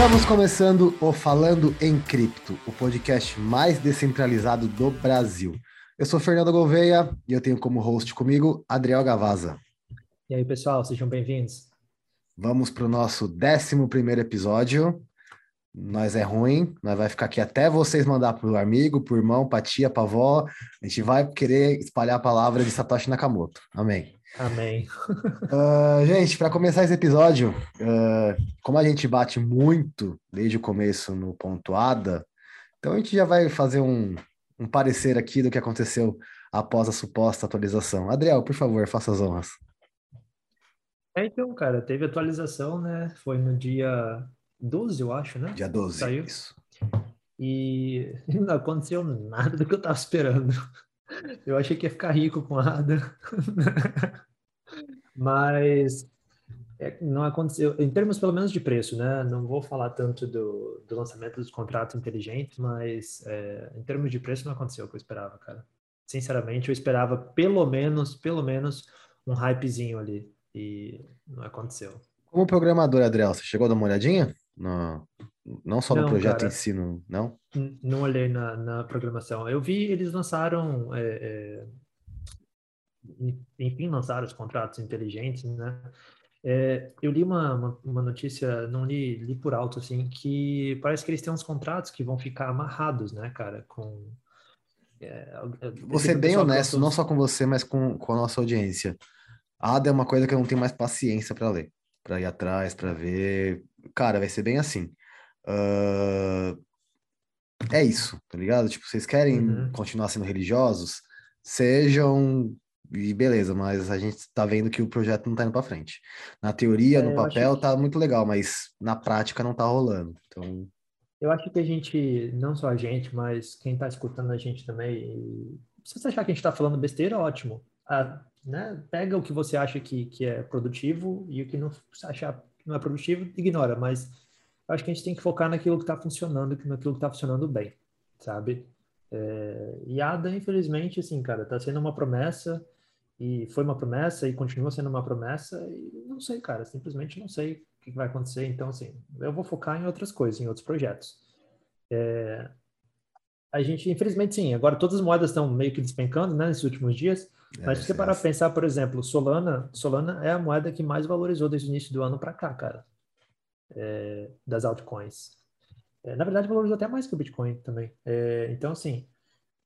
Estamos começando o Falando em Cripto, o podcast mais descentralizado do Brasil. Eu sou Fernando Gouveia e eu tenho como host comigo Adriel Gavaza. E aí, pessoal, sejam bem-vindos. Vamos para o nosso 11 primeiro episódio. Nós é ruim, nós vai ficar aqui até vocês mandar para o amigo, para o irmão, para tia, para avó. A gente vai querer espalhar a palavra de Satoshi Nakamoto. Amém. Amém. uh, gente, para começar esse episódio, uh, como a gente bate muito desde o começo no ponto ADA, então a gente já vai fazer um, um parecer aqui do que aconteceu após a suposta atualização. Adriel, por favor, faça as honras. É, então, cara, teve atualização, né? Foi no dia 12, eu acho, né? Dia 12, Saiu. isso. E não aconteceu nada do que eu estava esperando. Eu achei que ia ficar rico com ADA. Mas é, não aconteceu, em termos pelo menos de preço, né? Não vou falar tanto do, do lançamento dos contratos inteligentes, mas é, em termos de preço não aconteceu o que eu esperava, cara. Sinceramente, eu esperava pelo menos, pelo menos um hypezinho ali e não aconteceu. Como programador, Adriel, você chegou a dar uma olhadinha? No, não só no não, projeto cara, em si, não? Não olhei na, na programação. Eu vi, eles lançaram, é, é, enfim, lançaram os contratos inteligentes, né? É, eu li uma, uma, uma, notícia, não li, li por alto, assim, que parece que eles têm uns contratos que vão ficar amarrados, né, cara, com... É, Vou ser bem honesto, não só com você, mas com, com a nossa audiência. ADA é uma coisa que eu não tenho mais paciência para ler, para ir atrás, para ver. Cara, vai ser bem assim. Uh, é isso, tá ligado? Tipo, vocês querem uhum. continuar sendo religiosos? Sejam e beleza, mas a gente tá vendo que o projeto não tá indo para frente. Na teoria, é, no papel, que... tá muito legal, mas na prática não tá rolando. Então. Eu acho que a gente, não só a gente, mas quem tá escutando a gente também, se você achar que a gente tá falando besteira, ótimo. Ah, né? Pega o que você acha que, que é produtivo e o que não achar que não é produtivo, ignora, mas acho que a gente tem que focar naquilo que está funcionando, naquilo que está funcionando bem, sabe? É, e ADA, infelizmente, assim, cara, está sendo uma promessa e foi uma promessa e continua sendo uma promessa e não sei, cara, simplesmente não sei o que vai acontecer. Então, assim, eu vou focar em outras coisas, em outros projetos. É, a gente, infelizmente, sim, agora todas as moedas estão meio que despencando, né, nesses últimos dias, é, mas se você parar para pensar, por exemplo, Solana, Solana é a moeda que mais valorizou desde o início do ano para cá, cara é, das altcoins. É, na verdade, valorizou até mais que o Bitcoin também. É, então, assim,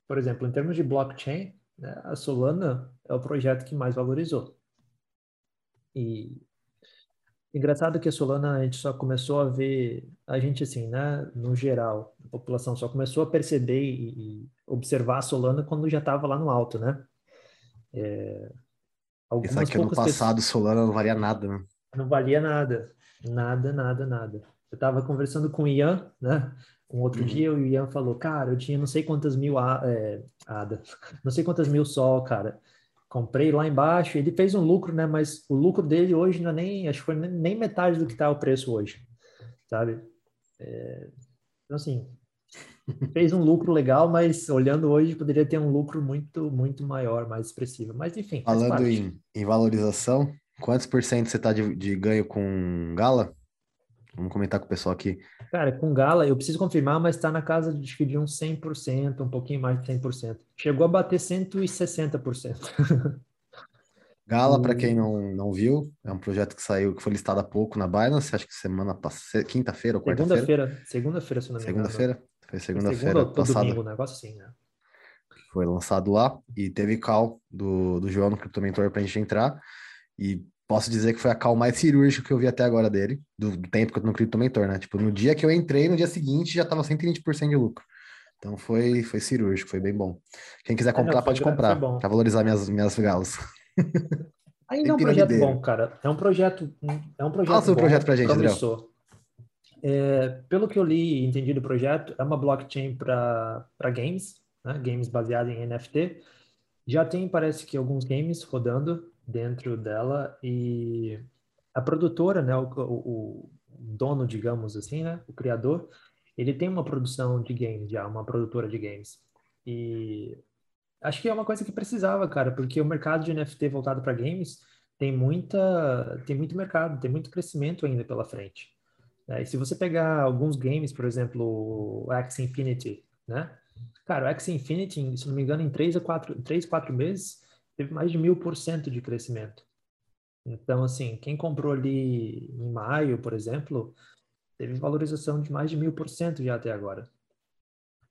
por exemplo, em termos de blockchain, né, a Solana é o projeto que mais valorizou. E engraçado que a Solana a gente só começou a ver, a gente assim, né, no geral, a população só começou a perceber e, e observar a Solana quando já estava lá no alto, né? É, algumas que ano passado pessoas... Solana não valia nada, né? Não valia nada. Nada, nada, nada. Eu tava conversando com o Ian, né? Um outro uhum. dia, o Ian falou, cara, eu tinha não sei quantas mil é, ADA, não sei quantas mil sol, cara. Comprei lá embaixo, ele fez um lucro, né? Mas o lucro dele hoje não é nem, acho que foi nem metade do que tá o preço hoje, sabe? É, então, assim, fez um lucro legal, mas olhando hoje poderia ter um lucro muito, muito maior, mais expressivo. Mas enfim. Falando em, em valorização, Quantos por cento você tá de, de ganho com Gala? Vamos comentar com o pessoal aqui. Cara, com Gala, eu preciso confirmar, mas está na casa de, de uns 100%, um pouquinho mais de 100%. Chegou a bater 160%. Gala, para quem não, não viu, é um projeto que saiu, que foi listado há pouco na Binance, acho que semana passada, quinta-feira ou quarta-feira? Segunda-feira, segunda-feira, se não me engano. Segunda-feira? Foi segunda-feira segunda passada. domingo, um negócio assim, né? Foi lançado lá e teve call do, do João no Crypto Mentor pra gente entrar. E posso dizer que foi a call mais cirúrgica que eu vi até agora dele, do, do tempo que eu tô no Crypto Mentor, né? Tipo, no dia que eu entrei, no dia seguinte, já tava 120% de lucro. Então foi, foi cirúrgico, foi bem bom. Quem quiser comprar, não, pode comprar, para valorizar minhas, minhas galas. Ainda é um projeto bom, cara. É um projeto. É um projeto Fala seu projeto pra gente, promissor. É, pelo que eu li e entendi do projeto, é uma blockchain para games, né? games baseados em NFT. Já tem, parece que, alguns games rodando dentro dela e a produtora, né, o, o, dono, digamos assim, né, o criador, ele tem uma produção de games já, uma produtora de games. E acho que é uma coisa que precisava, cara, porque o mercado de NFT voltado para games tem muita tem muito mercado, tem muito crescimento ainda pela frente. É, e se você pegar alguns games, por exemplo, o X Infinity, né? Cara, o X Infinity, se não me engano, em 3 a 4, 3, 4 meses, teve mais de mil por cento de crescimento. Então, assim, quem comprou ali em maio, por exemplo, teve valorização de mais de mil por cento já até agora.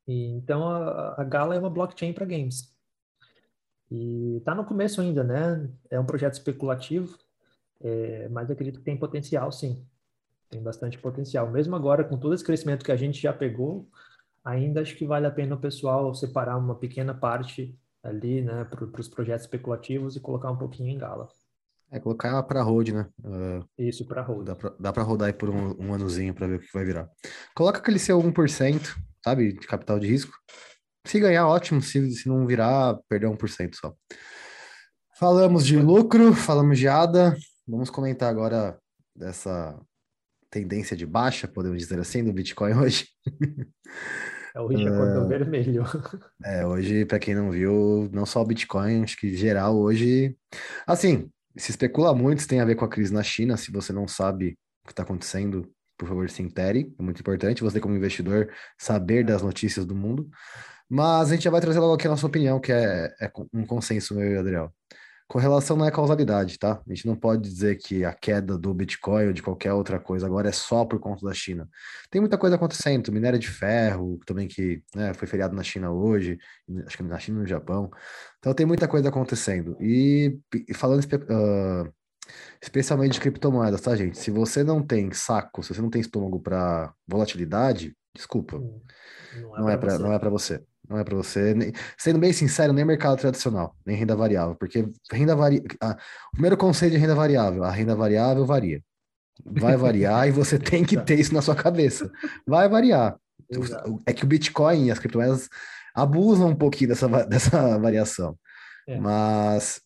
E, então, a, a Gala é uma blockchain para games. E está no começo ainda, né? É um projeto especulativo, é, mas acredito que tem potencial, sim. Tem bastante potencial. Mesmo agora, com todo esse crescimento que a gente já pegou, ainda acho que vale a pena o pessoal separar uma pequena parte ali, né, para os projetos especulativos e colocar um pouquinho em Gala. É, colocar ela para hold, né? Uh, Isso, para hold. Dá para rodar aí por um, um anozinho para ver o que vai virar. Coloca aquele seu 1%, sabe, de capital de risco. Se ganhar, ótimo. Se, se não virar, perder 1% só. Falamos de lucro, falamos de ADA. Vamos comentar agora dessa tendência de baixa, podemos dizer assim, do Bitcoin hoje. É o Richard uh, vermelho. É, hoje, para quem não viu, não só o Bitcoin, acho que geral hoje. Assim, se especula muito se tem a ver com a crise na China. Se você não sabe o que está acontecendo, por favor, se intere. É muito importante você, como investidor, saber das notícias do mundo. Mas a gente já vai trazer logo aqui a nossa opinião, que é, é um consenso, meu e Adriel. Correlação não é causalidade, tá? A gente não pode dizer que a queda do Bitcoin ou de qualquer outra coisa agora é só por conta da China. Tem muita coisa acontecendo, minério de ferro, também que né, foi feriado na China hoje, acho que na China e no Japão. Então tem muita coisa acontecendo. E, e falando uh, especialmente de criptomoedas, tá, gente? Se você não tem saco, se você não tem estômago para volatilidade, desculpa. Não é para não é para você. Não é para você. Nem, sendo bem sincero, nem mercado tradicional, nem renda variável, porque renda vari... Ah, o primeiro conceito de renda variável, a renda variável varia. Vai variar e você tem que ter isso na sua cabeça. Vai variar. Exato. É que o Bitcoin e as criptomoedas abusam um pouquinho dessa, dessa variação. É. Mas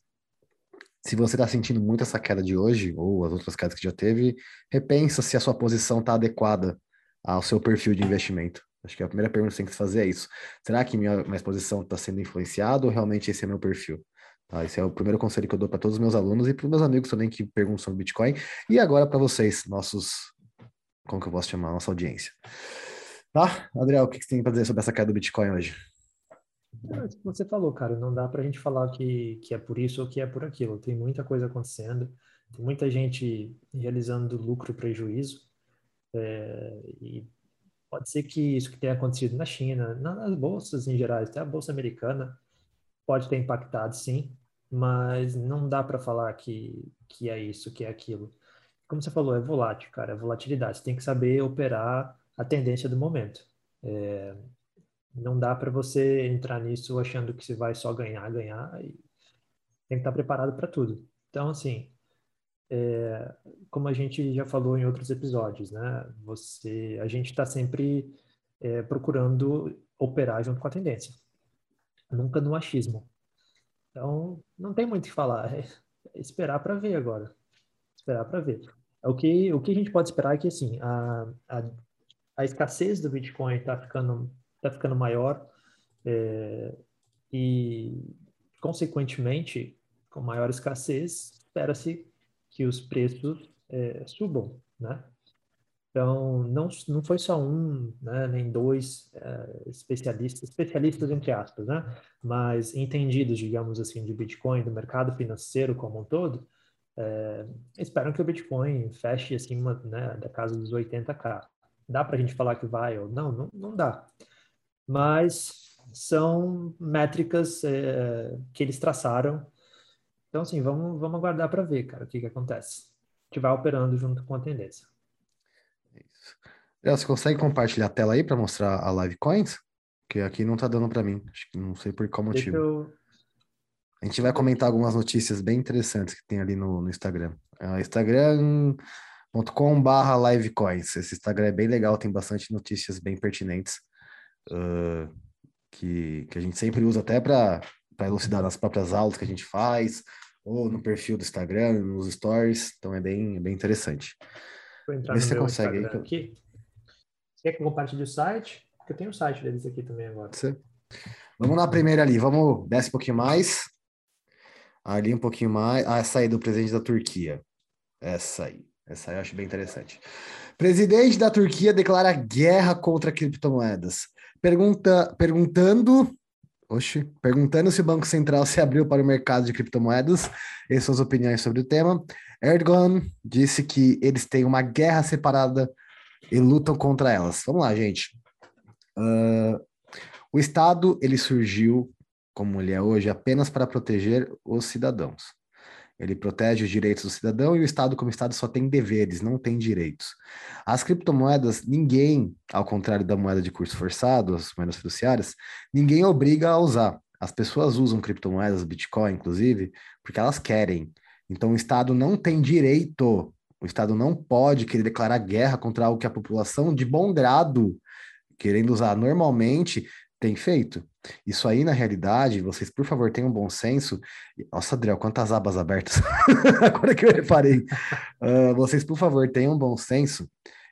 se você está sentindo muito essa queda de hoje, ou as outras quedas que já teve, repensa se a sua posição está adequada ao seu perfil de investimento. Acho que a primeira pergunta que você tem que fazer é isso. Será que minha, minha exposição está sendo influenciada ou realmente esse é meu perfil? Tá, esse é o primeiro conselho que eu dou para todos os meus alunos e para os meus amigos também que perguntam sobre Bitcoin. E agora para vocês, nossos. Como que eu posso chamar? Nossa audiência. Tá? Adriel, o que você tem para dizer sobre essa queda do Bitcoin hoje? É, você falou, cara, não dá para a gente falar que, que é por isso ou que é por aquilo. Tem muita coisa acontecendo, tem muita gente realizando lucro prejuízo. É, e Pode ser que isso que tenha acontecido na China, nas bolsas em geral, até a bolsa americana, pode ter impactado, sim, mas não dá para falar que, que é isso, que é aquilo. Como você falou, é volátil, cara, é volatilidade. Você tem que saber operar a tendência do momento. É, não dá para você entrar nisso achando que você vai só ganhar, ganhar, tem que estar preparado para tudo. Então, assim, é, como a gente já falou em outros episódios, né? Você, a gente está sempre é, procurando operar junto com a tendência, nunca no achismo. Então, não tem muito o que falar, é, é esperar para ver agora, esperar para ver. O que, o que a gente pode esperar é que assim a, a, a escassez do Bitcoin está ficando tá ficando maior é, e consequentemente com maior escassez espera-se que os preços é, subam, né? Então, não, não foi só um, né, nem dois é, especialistas, especialistas entre aspas, né? Mas entendidos, digamos assim, de Bitcoin, do mercado financeiro como um todo, é, esperam que o Bitcoin feche acima né, da casa dos 80k. Dá para a gente falar que vai ou não? Não, não dá. Mas são métricas é, que eles traçaram então, assim, vamos, vamos aguardar para ver, cara, o que, que acontece. A gente vai operando junto com a tendência. É isso. Você consegue compartilhar a tela aí para mostrar a Live Coins? Que aqui não está dando para mim. Acho que não sei por qual motivo. Eu... A gente vai comentar algumas notícias bem interessantes que tem ali no, no Instagram. É instagram.com.br livecoins. Esse Instagram é bem legal, tem bastante notícias bem pertinentes uh, que, que a gente sempre usa até para elucidar nas próprias aulas que a gente faz, ou no perfil do Instagram, nos stories. Então é bem, bem interessante. Vou entrar Vê se você consegue Instagram aí. Aqui. Você quer que eu compartilhe o site? Porque eu tenho o site deles aqui também agora. Você... Vamos na primeira ali, vamos, desce um pouquinho mais. Ali um pouquinho mais. Ah, essa aí do presidente da Turquia. Essa aí. Essa aí eu acho bem interessante. Presidente da Turquia declara guerra contra criptomoedas. Pergunta, perguntando, oxe, perguntando se o Banco Central se abriu para o mercado de criptomoedas e suas opiniões sobre o tema. Erdogan disse que eles têm uma guerra separada e lutam contra elas. Vamos lá, gente. Uh, o Estado ele surgiu como ele é hoje apenas para proteger os cidadãos. Ele protege os direitos do cidadão e o Estado, como Estado, só tem deveres, não tem direitos. As criptomoedas, ninguém, ao contrário da moeda de curso forçado, as moedas fiduciárias, ninguém obriga a usar. As pessoas usam criptomoedas, Bitcoin, inclusive, porque elas querem. Então, o Estado não tem direito, o Estado não pode querer declarar guerra contra algo que a população, de bom grado, querendo usar normalmente, tem feito. Isso aí, na realidade, vocês, por favor, tenham bom senso. Nossa, Adriel, quantas abas abertas. Agora que eu reparei. Uh, vocês, por favor, tenham bom senso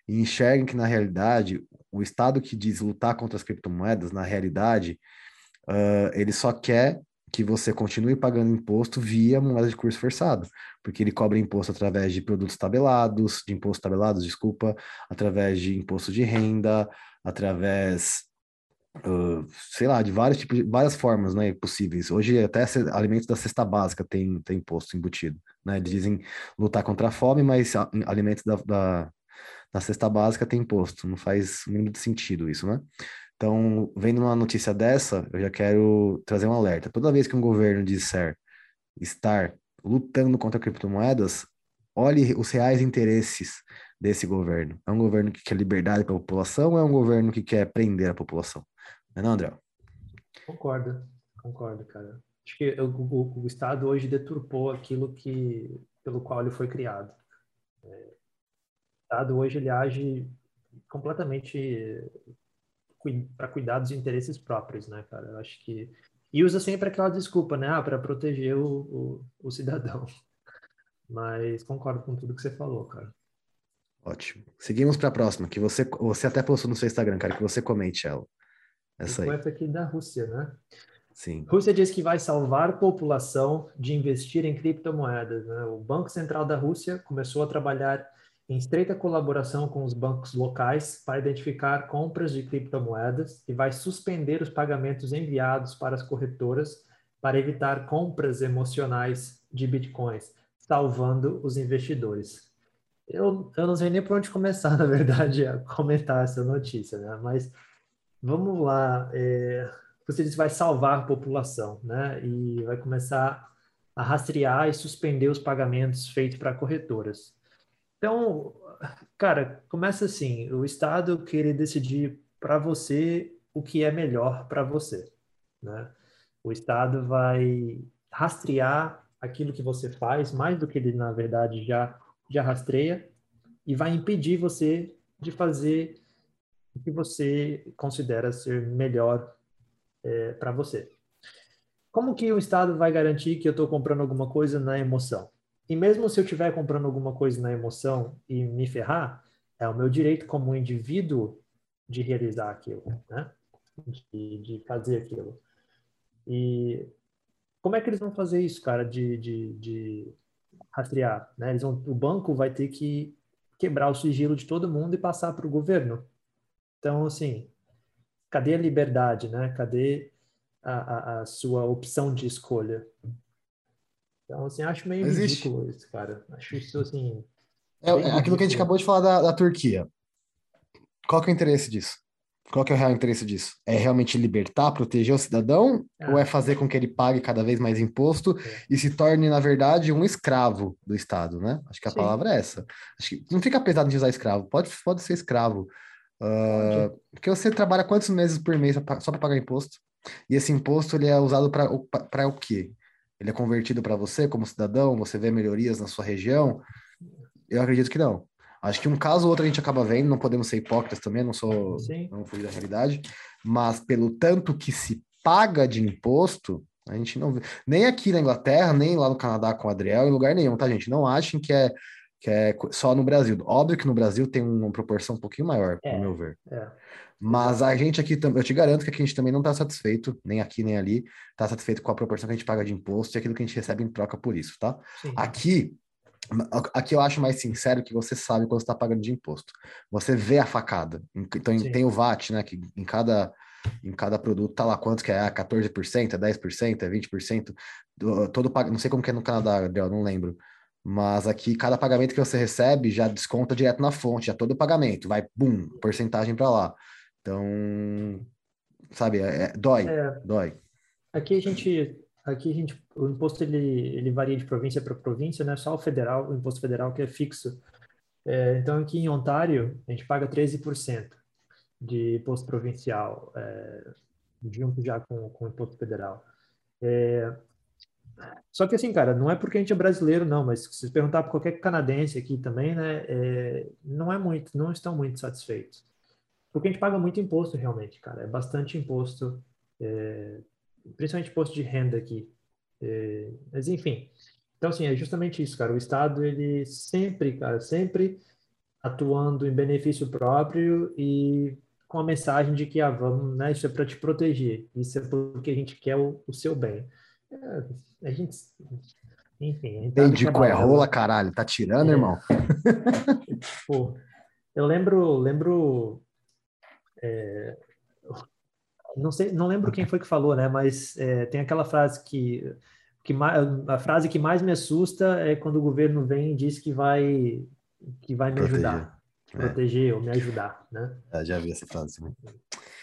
e enxerguem que, na realidade, o Estado que diz lutar contra as criptomoedas, na realidade, uh, ele só quer que você continue pagando imposto via moeda de curso forçado, porque ele cobra imposto através de produtos tabelados, de impostos tabelados, desculpa, através de imposto de renda, através Uh, sei lá, de vários tipos, várias formas, né, possíveis. Hoje até alimentos da cesta básica tem, tem imposto embutido, né? Dizem lutar contra a fome, mas alimentos da, da, da cesta básica tem imposto. Não faz muito sentido isso, né? Então, vendo uma notícia dessa, eu já quero trazer um alerta. Toda vez que um governo disser estar lutando contra criptomoedas, olhe os reais interesses desse governo. É um governo que quer liberdade para a população ou é um governo que quer prender a população? Não é não, André? Concordo, concordo, cara. Acho que o, o, o, Estado hoje deturpou aquilo que pelo qual ele foi criado. É, o Estado hoje ele age completamente para cuidar dos interesses próprios, né, cara? Eu acho que e usa sempre aquela desculpa, né, ah, para proteger o, o, o cidadão. Mas concordo com tudo que você falou, cara. Ótimo. Seguimos para a próxima, que você, você até postou no seu Instagram, cara, que você comente ela. Essa aí. essa aqui da Rússia, né? Sim. Rússia diz que vai salvar a população de investir em criptomoedas. Né? O Banco Central da Rússia começou a trabalhar em estreita colaboração com os bancos locais para identificar compras de criptomoedas e vai suspender os pagamentos enviados para as corretoras para evitar compras emocionais de bitcoins, salvando os investidores. Eu, eu não sei nem por onde começar, na verdade, a comentar essa notícia, né? mas vamos lá. É, você que vai salvar a população, né? E vai começar a rastrear e suspender os pagamentos feitos para corretoras. Então, cara, começa assim: o Estado querer decidir para você o que é melhor para você, né? O Estado vai rastrear aquilo que você faz mais do que ele na verdade já já rastreia e vai impedir você de fazer o que você considera ser melhor é, para você. Como que o Estado vai garantir que eu estou comprando alguma coisa na emoção? E mesmo se eu estiver comprando alguma coisa na emoção e me ferrar, é o meu direito como indivíduo de realizar aquilo, né? De, de fazer aquilo. E como é que eles vão fazer isso, cara, de, de, de rastrear? Né? Vão, o banco vai ter que quebrar o sigilo de todo mundo e passar para o governo. Então, assim, cadê a liberdade, né? Cadê a, a, a sua opção de escolha? Então, assim, acho meio Existe. ridículo isso, cara. Acho isso, assim... É, é aquilo que a gente acabou de falar da, da Turquia. Qual que é o interesse disso? Qual que é o real interesse disso? É realmente libertar, proteger o cidadão? Ah. Ou é fazer com que ele pague cada vez mais imposto é. e se torne, na verdade, um escravo do Estado, né? Acho que a Sim. palavra é essa. Acho que não fica pesado de usar escravo. Pode, pode ser escravo. Uh, porque você trabalha quantos meses por mês só para pagar imposto? E esse imposto ele é usado para o quê? Ele é convertido para você como cidadão? Você vê melhorias na sua região? Eu acredito que não. Acho que um caso ou outro a gente acaba vendo, não podemos ser hipócritas também, não sou, Sim. não fui da realidade, mas pelo tanto que se paga de imposto, a gente não vê. Nem aqui na Inglaterra, nem lá no Canadá com o Adriel, em lugar nenhum, tá, gente? Não achem que é que é só no Brasil. Óbvio que no Brasil tem uma proporção um pouquinho maior, é, no meu ver. É. Mas a gente aqui, eu te garanto que aqui a gente também não está satisfeito, nem aqui nem ali, está satisfeito com a proporção que a gente paga de imposto e aquilo que a gente recebe em troca por isso, tá? Sim. Aqui, Aqui eu acho mais sincero que você sabe quando está pagando de imposto. Você vê a facada. Então Sim. tem o VAT, né? Que em cada, em cada produto tá lá quanto que é, ah, 14%, é 10%, é 20%. Do, todo não sei como que é no Canadá, eu não lembro. Mas aqui, cada pagamento que você recebe já desconta direto na fonte, já todo o pagamento, vai, bum, porcentagem para lá. Então, sabe, é, é, dói, é, dói. Aqui a gente Aqui a gente, o imposto ele, ele varia de província para província, né? Só o federal, o imposto federal que é fixo. É, então aqui em Ontário a gente paga 13% de imposto provincial, é, junto já com, com o imposto federal. É, só que assim, cara, não é porque a gente é brasileiro, não, mas se você perguntar para qualquer canadense aqui também, né, é, não é muito, não estão muito satisfeitos. Porque a gente paga muito imposto realmente, cara, é bastante imposto. É, principalmente imposto de renda aqui. É, mas enfim, então assim, é justamente isso, cara. O Estado, ele sempre, cara, sempre atuando em benefício próprio e com a mensagem de que, ah, vamos, né, isso é para te proteger, isso é porque a gente quer o, o seu bem. É, a gente, enfim... A gente Entendi qual é rola, caralho, tá tirando, é. irmão? Pô, eu lembro, lembro é, não sei, não lembro quem foi que falou, né? Mas é, tem aquela frase que, que a frase que mais me assusta é quando o governo vem e diz que vai que vai me proteger. ajudar, é. proteger ou me ajudar, né? É, já vi essa frase.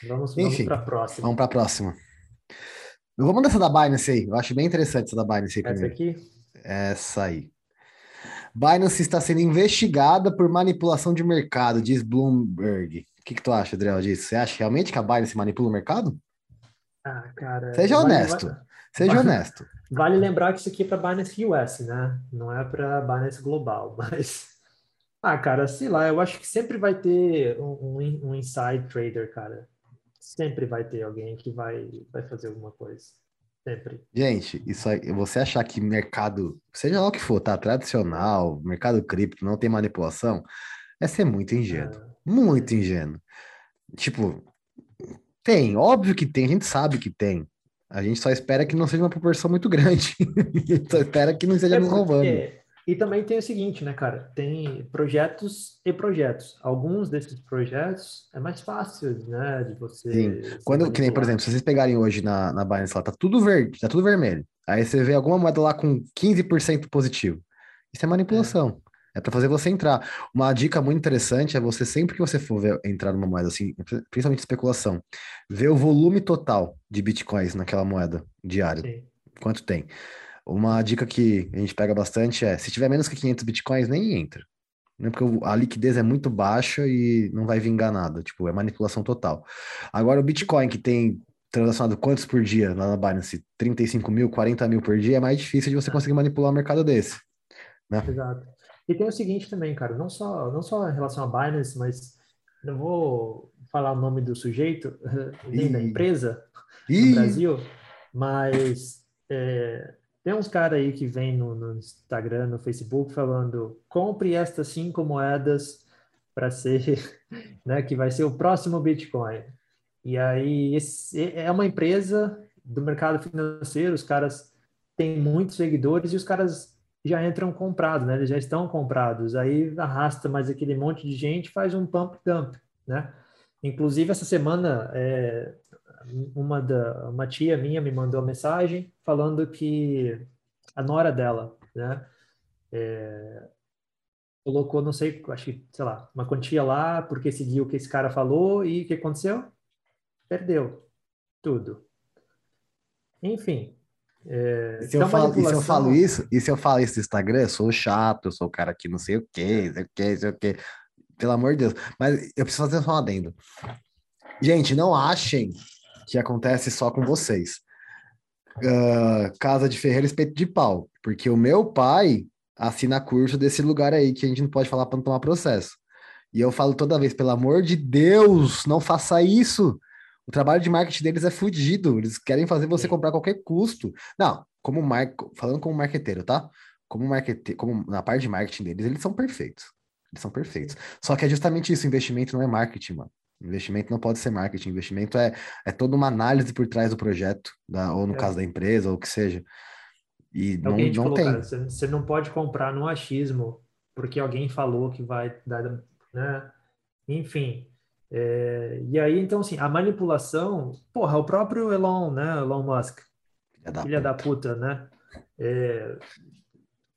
Vamos, Enfim, vamos para a próxima. Vamos para a próxima. Vamos dessa da Binance aí. Eu acho bem interessante essa da Binance aí Essa aqui? Essa aí. Binance está sendo investigada por manipulação de mercado, diz Bloomberg. O que, que tu acha, Adriel, disso? Você acha realmente que a Binance manipula o mercado? Ah, cara. Seja vale, honesto. Seja vale, honesto. Vale lembrar que isso aqui é para Binance US, né? Não é para Binance Global, mas. Ah, cara, sei lá, eu acho que sempre vai ter um, um, um inside trader, cara. Sempre vai ter alguém que vai, vai fazer alguma coisa. Sempre. Gente, isso aí, você achar que mercado, seja lá o que for, tá? Tradicional, mercado cripto, não tem manipulação, é ser muito ingênuo. É. Muito ingênuo. Tipo, tem, óbvio que tem, a gente sabe que tem. A gente só espera que não seja uma proporção muito grande. a gente só espera que não esteja é nos roubando. E também tem o seguinte, né, cara? Tem projetos e projetos. Alguns desses projetos é mais fácil, né, de você. Sim. Quando, que nem, por exemplo, se vocês pegarem hoje na, na Binance lá, tá tudo verde, tá tudo vermelho. Aí você vê alguma moeda lá com 15% positivo. Isso é manipulação. É. É para fazer você entrar. Uma dica muito interessante é você, sempre que você for ver, entrar numa moeda assim, principalmente especulação, ver o volume total de bitcoins naquela moeda diário. Sim. Quanto tem. Uma dica que a gente pega bastante é: se tiver menos que 500 bitcoins, nem entra. Né? Porque a liquidez é muito baixa e não vai vingar nada. Tipo, é manipulação total. Agora, o Bitcoin que tem transacionado quantos por dia lá na Binance? 35 mil, 40 mil por dia, é mais difícil de você é. conseguir manipular um mercado desse. Né? Exato. E tem o seguinte também, cara, não só, não só em relação a Binance, mas não vou falar o nome do sujeito, nem da empresa no Brasil, mas é, tem uns caras aí que vem no, no, Instagram, no Facebook, falando compre estas cinco moedas para ser, né, que vai ser o próximo Bitcoin. E aí, esse, é uma empresa do mercado financeiro, os caras têm muitos seguidores e os caras já entram comprados, né? Eles já estão comprados. Aí arrasta mais aquele monte de gente, faz um pump dump, né? Inclusive essa semana é, uma da uma tia minha me mandou uma mensagem falando que a nora dela, né? É, colocou, não sei, acho que, sei lá, uma quantia lá porque seguiu o que esse cara falou e o que aconteceu? Perdeu tudo. Enfim, é, e, se eu falo, eu falo isso, e se eu falo isso no Instagram, eu sou chato, eu sou o cara que não sei o que, sei o que, sei o que. Pelo amor de Deus. Mas eu preciso fazer só um adendo. Gente, não achem que acontece só com vocês. Uh, casa de ferreiro, espeto de pau. Porque o meu pai assina curso desse lugar aí que a gente não pode falar para não tomar processo. E eu falo toda vez, pelo amor de Deus, não faça isso. O trabalho de marketing deles é fudido. Eles querem fazer você comprar a qualquer custo. Não, como mar... falando como marqueteiro, tá? Como marquete... como na parte de marketing deles, eles são perfeitos. Eles são perfeitos. Só que é justamente isso, investimento não é marketing, mano. Investimento não pode ser marketing, investimento é, é toda uma análise por trás do projeto, da, ou no é. caso da empresa, ou o que seja. E é não, não falou, tem. Cara, você não pode comprar no achismo porque alguém falou que vai dar, né? Enfim. É, e aí, então, assim, a manipulação, porra, o próprio Elon, né? Elon Musk, filha da, filha puta. da puta, né? É,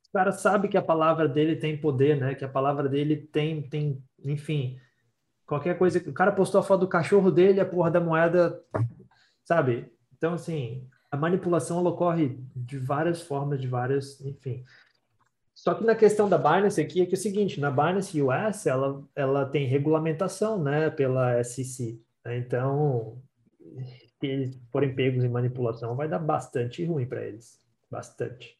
o cara sabe que a palavra dele tem poder, né? Que a palavra dele tem, tem, enfim, qualquer coisa. O cara postou a foto do cachorro dele, a porra da moeda, sabe? Então, assim, a manipulação ocorre de várias formas, de várias, enfim. Só que na questão da Binance aqui é que é o seguinte, na Binance US ela, ela tem regulamentação, né, pela SEC. Né? Então, se eles forem pegos em manipulação, vai dar bastante ruim para eles, bastante.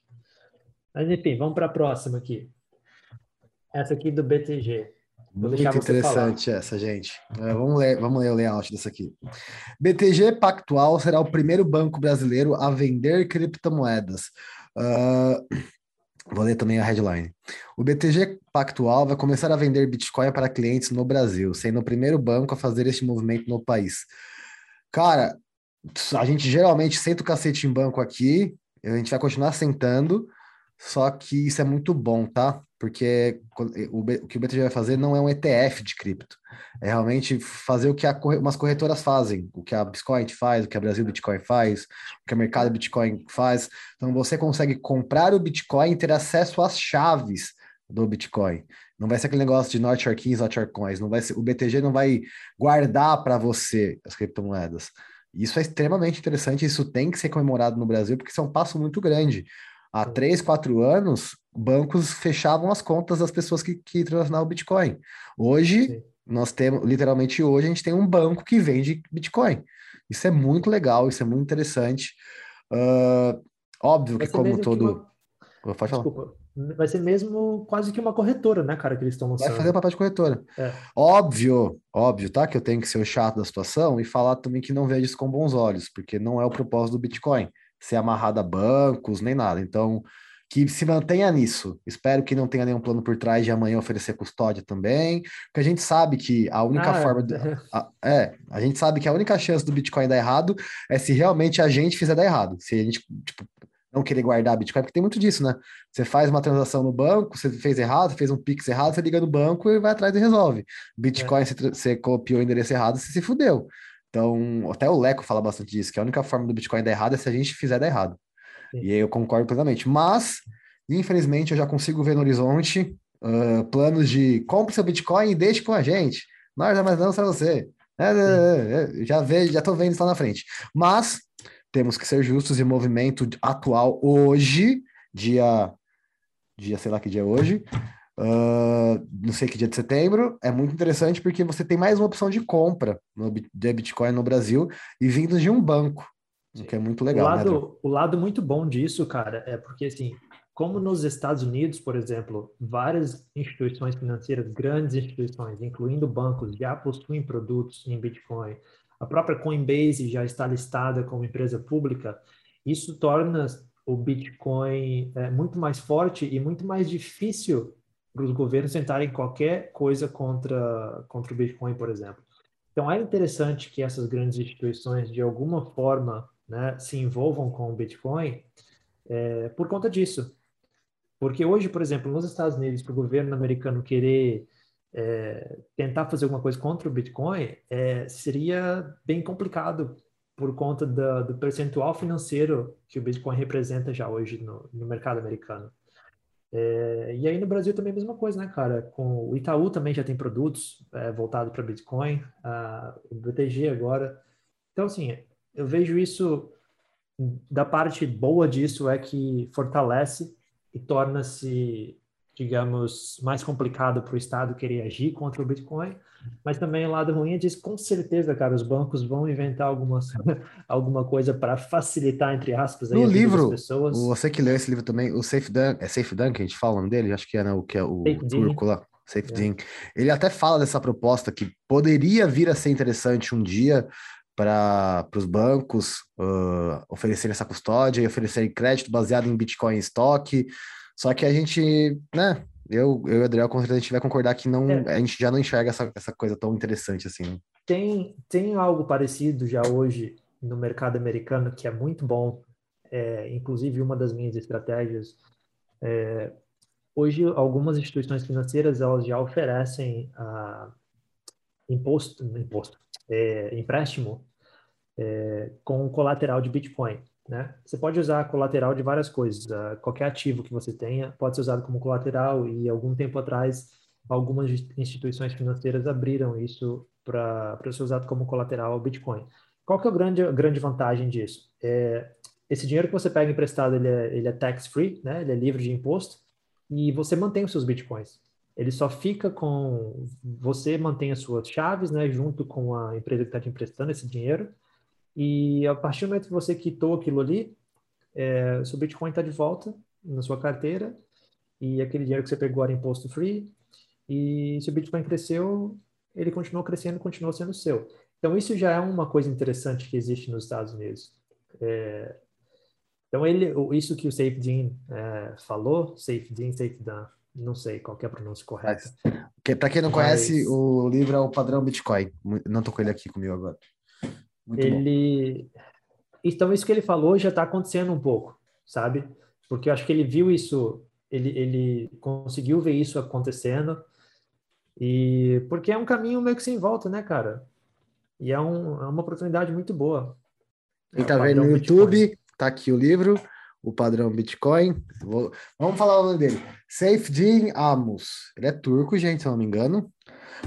Mas enfim, vamos para a próxima aqui. Essa aqui do BTG. Muito interessante falar. essa, gente. É, vamos, ler, vamos ler o layout dessa aqui. BTG Pactual será o primeiro banco brasileiro a vender criptomoedas. Uh, vou ler também a headline. O BTG Pactual vai começar a vender Bitcoin para clientes no Brasil, sendo o primeiro banco a fazer este movimento no país. Cara, a gente geralmente senta o cacete em banco aqui, a gente vai continuar sentando, só que isso é muito bom, tá? Porque o, o que o BTG vai fazer não é um ETF de cripto, é realmente fazer o que a, umas corretoras fazem, o que a Bitcoin faz, o que a Brasil Bitcoin faz, o que o mercado Bitcoin faz. Então você consegue comprar o Bitcoin e ter acesso às chaves do Bitcoin. Não vai ser aquele negócio de North Shore Keys, North Coins. Não vai ser, o BTG não vai guardar para você as criptomoedas. Isso é extremamente interessante. Isso tem que ser comemorado no Brasil porque isso é um passo muito grande. Há três, quatro anos, bancos fechavam as contas das pessoas que, que transacionavam Bitcoin. Hoje, Sim. nós temos, literalmente hoje, a gente tem um banco que vende Bitcoin. Isso é muito legal, isso é muito interessante. Uh, óbvio que, como todo. Uma... Pode falar. Desculpa. Vai ser mesmo quase que uma corretora, né, cara, que eles estão lançando. Vai fazer o papel de corretora. É. Óbvio, óbvio, tá? Que eu tenho que ser o chato da situação e falar também que não vejo isso com bons olhos, porque não é o propósito do Bitcoin ser amarrado a bancos, nem nada. Então, que se mantenha nisso. Espero que não tenha nenhum plano por trás de amanhã oferecer custódia também, porque a gente sabe que a única ah, forma. a, é, a gente sabe que a única chance do Bitcoin dar errado é se realmente a gente fizer dar errado. Se a gente, tipo, não querer guardar Bitcoin, porque tem muito disso, né? Você faz uma transação no banco, você fez errado, fez um Pix errado, você liga no banco e vai atrás e resolve. Bitcoin, é. você, você copiou o endereço errado, você se fudeu. Então, até o Leco fala bastante disso, que a única forma do Bitcoin dar errado é se a gente fizer dar errado. Sim. E aí eu concordo plenamente. Mas, infelizmente, eu já consigo ver no horizonte uh, planos de compre seu Bitcoin e deixe com a gente. Nós damos para você. É, é, é, já vejo, já estou vendo isso lá na frente. Mas temos que ser justos e o movimento atual hoje, dia, dia, sei lá que dia é hoje, Uh, não sei que dia de setembro, é muito interessante porque você tem mais uma opção de compra no, de Bitcoin no Brasil e vindo de um banco, o que é muito legal. O né, lado, né, o lado muito bom disso, cara, é porque assim, como nos Estados Unidos, por exemplo, várias instituições financeiras, grandes instituições, incluindo bancos, já possuem produtos em Bitcoin. A própria Coinbase já está listada como empresa pública. Isso torna o Bitcoin é, muito mais forte e muito mais difícil para os governos tentarem qualquer coisa contra, contra o Bitcoin, por exemplo. Então, é interessante que essas grandes instituições, de alguma forma, né, se envolvam com o Bitcoin é, por conta disso. Porque hoje, por exemplo, nos Estados Unidos, para o governo americano querer é, tentar fazer alguma coisa contra o Bitcoin, é, seria bem complicado por conta da, do percentual financeiro que o Bitcoin representa já hoje no, no mercado americano. É, e aí no Brasil também é a mesma coisa, né, cara? Com o Itaú também já tem produtos é, voltados para Bitcoin, a, o BTG agora. Então, assim, eu vejo isso da parte boa disso é que fortalece e torna-se digamos, mais complicado para o Estado querer agir contra o Bitcoin, mas também o lado ruim é disso, com certeza, cara, os bancos vão inventar algumas, alguma coisa para facilitar, entre aspas, no livro, pessoas. Você que leu esse livro também, o Safe Dunk, é Safe Dunk que a gente fala o nome dele? Acho que é, né, o que é o Safe turco lá. Safe é. Ele até fala dessa proposta que poderia vir a ser interessante um dia para os bancos uh, oferecerem essa custódia e oferecerem crédito baseado em Bitcoin em estoque, só que a gente, né? Eu, eu e o Adriel, com certeza, a gente vai concordar que não, é. a gente já não enxerga essa, essa coisa tão interessante assim. Tem, tem algo parecido já hoje no mercado americano que é muito bom. é, inclusive uma das minhas estratégias. É, hoje, algumas instituições financeiras elas já oferecem ah, imposto, imposto, é, empréstimo é, com colateral de Bitcoin. Né? Você pode usar colateral de várias coisas. Uh, qualquer ativo que você tenha pode ser usado como colateral e algum tempo atrás algumas instituições financeiras abriram isso para ser usado como colateral ao Bitcoin. Qual que é a grande, grande vantagem disso? É, esse dinheiro que você pega emprestado, ele é, ele é tax-free, né? ele é livre de imposto, e você mantém os seus Bitcoins. Ele só fica com... Você mantém as suas chaves, né? junto com a empresa que está te emprestando esse dinheiro, e a partir do momento que você quitou aquilo ali, é, seu Bitcoin está de volta na sua carteira e aquele dinheiro que você pegou era imposto free e se o Bitcoin cresceu, ele continuou crescendo, continuou sendo seu. Então isso já é uma coisa interessante que existe nos Estados Unidos. É, então ele, isso que o SafeDean é, falou, SafeDean, SafeDan, não sei qual é a pronúncia correta. Para quem não Mas... conhece, o livro é o padrão Bitcoin. Não estou com ele aqui comigo agora. Muito ele. Bom. Então, isso que ele falou já está acontecendo um pouco, sabe? Porque eu acho que ele viu isso, ele, ele conseguiu ver isso acontecendo. E porque é um caminho meio que sem volta, né, cara? E é, um, é uma oportunidade muito boa. Quem é tá vendo no YouTube, Bitcoin. tá aqui o livro, o padrão Bitcoin. Vou... Vamos falar o nome dele. Saifedin Amos. Ele é turco, gente, se eu não me engano.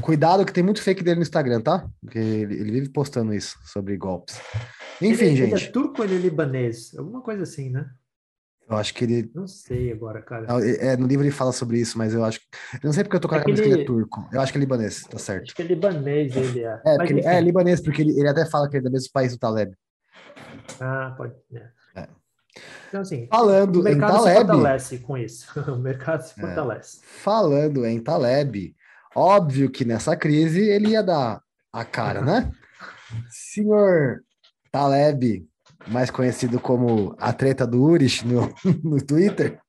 Cuidado que tem muito fake dele no Instagram, tá? Porque ele, ele vive postando isso sobre golpes. Enfim, ele, gente. Ele é turco ou ele é libanês? Alguma coisa assim, né? Eu acho que ele. Não sei agora, cara. É, no livro ele fala sobre isso, mas eu acho. Eu não sei porque eu tô com a é cabeça que ele... é turco. Eu acho que é libanês, tá certo. Acho que é libanês ele é. É, ele, é libanês, porque ele, ele até fala que é do mesmo país do Taleb. Ah, pode. É. é. Então, assim, falando o mercado em Taleb, se fortalece com isso. o mercado se é. fortalece. É, falando em Taleb, Óbvio que nessa crise ele ia dar a cara, né? Senhor Taleb, mais conhecido como a treta do Urich no, no Twitter,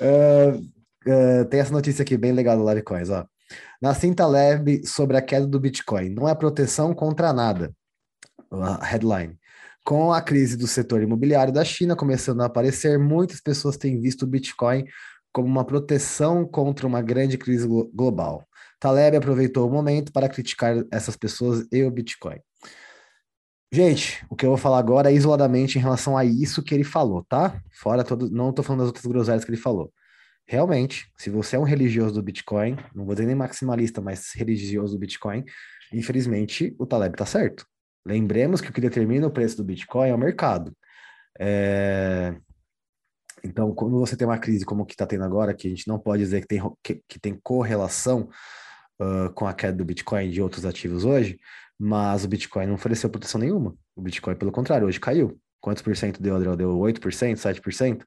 uh, uh, tem essa notícia aqui bem legal do Livecoins, ó. Nassim Taleb sobre a queda do Bitcoin. Não é proteção contra nada. Headline. Com a crise do setor imobiliário da China começando a aparecer, muitas pessoas têm visto o Bitcoin como uma proteção contra uma grande crise global. Taleb aproveitou o momento para criticar essas pessoas e o Bitcoin. Gente, o que eu vou falar agora é isoladamente em relação a isso que ele falou, tá? Fora todo. Não estou falando das outras groselhas que ele falou. Realmente, se você é um religioso do Bitcoin, não vou dizer nem maximalista, mas religioso do Bitcoin, infelizmente o Taleb está certo. Lembremos que o que determina o preço do Bitcoin é o mercado. É... Então, quando você tem uma crise como que está tendo agora, que a gente não pode dizer que tem, que, que tem correlação uh, com a queda do Bitcoin e de outros ativos hoje, mas o Bitcoin não ofereceu proteção nenhuma. O Bitcoin, pelo contrário, hoje caiu. Quantos por cento deu, Adriel? Deu 8%, 7%?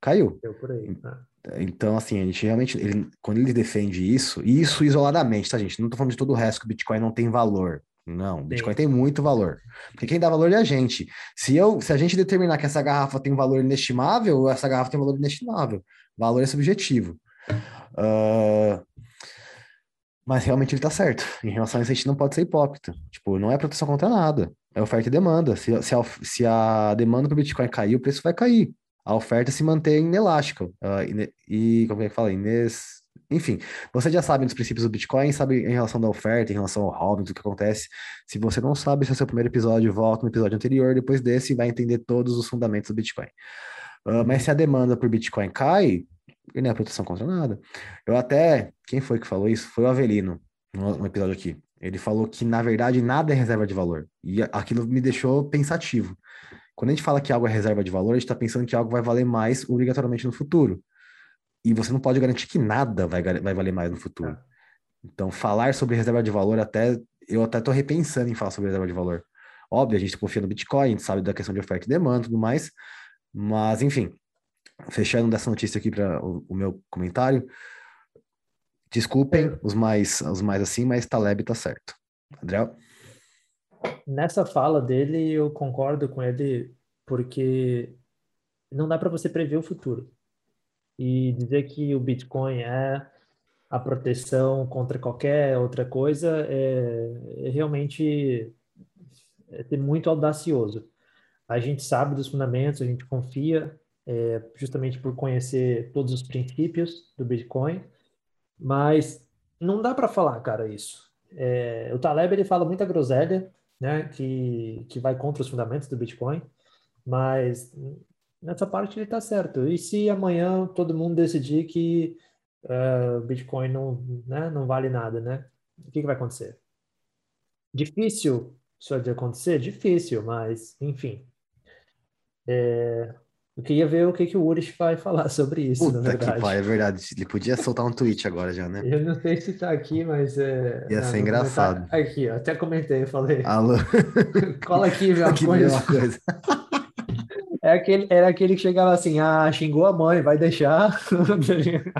Caiu. Deu por aí. Tá? Então, assim, a gente realmente, ele, quando ele defende isso, e isso isoladamente, tá, gente? Não tô falando de todo o resto que o Bitcoin não tem valor. Não, o Bitcoin tem muito valor. Porque quem dá valor é a gente. Se, eu, se a gente determinar que essa garrafa tem um valor inestimável, essa garrafa tem um valor inestimável. Valor é subjetivo. Uh, mas realmente ele tá certo. Em relação a isso, a gente não pode ser hipócrita. Tipo, não é proteção contra nada. É oferta e demanda. Se, se, a, se a demanda Bitcoin cair, o preço vai cair. A oferta se mantém inelástica. Uh, e, como é que fala? Ines, enfim, você já sabe dos princípios do Bitcoin, sabe em relação da oferta, em relação ao halving, o que acontece. Se você não sabe, esse é o seu primeiro episódio, volta no episódio anterior, depois desse vai entender todos os fundamentos do Bitcoin. Uh, mas se a demanda por Bitcoin cai, ele não é proteção contra nada. Eu até, quem foi que falou isso? Foi o Avelino, no, episódio aqui. Ele falou que, na verdade, nada é reserva de valor. E aquilo me deixou pensativo. Quando a gente fala que algo é reserva de valor, a gente está pensando que algo vai valer mais obrigatoriamente no futuro e você não pode garantir que nada vai, vai valer mais no futuro. É. Então, falar sobre reserva de valor, até eu até estou repensando em falar sobre reserva de valor. Óbvio, a gente confia no Bitcoin, a gente sabe da questão de oferta e demanda e tudo mais, mas, enfim, fechando dessa notícia aqui para o, o, meu comentário, desculpem os mais, os mais assim, mas Taleb tá certo. Adriel? Nessa fala dele, eu concordo com ele, porque não dá para você prever o futuro e dizer que o Bitcoin é a proteção contra qualquer outra coisa é, é realmente é muito audacioso. A gente sabe dos fundamentos, a gente confia, é, justamente por conhecer todos os princípios do Bitcoin, mas não dá para falar, cara, isso. É, o Taleb ele fala muita groselha, né, que, que vai contra os fundamentos do Bitcoin, mas nessa parte ele está certo. E se amanhã todo mundo decidir que uh, Bitcoin não, né, não vale nada, né? O que, que vai acontecer? Difícil isso de acontecer? Difícil, mas enfim. É, eu queria ver o que, que o Urish vai falar sobre isso, Puta na verdade. Que pai, é verdade. Ele podia soltar um tweet agora já, né? Eu não sei se tá aqui, mas é. Ia ser engraçado. Aqui, ó, até comentei, falei. Alô? Cola aqui, ver uma coisa. coisa. É aquele, era aquele que chegava assim, ah, xingou a mãe, vai deixar.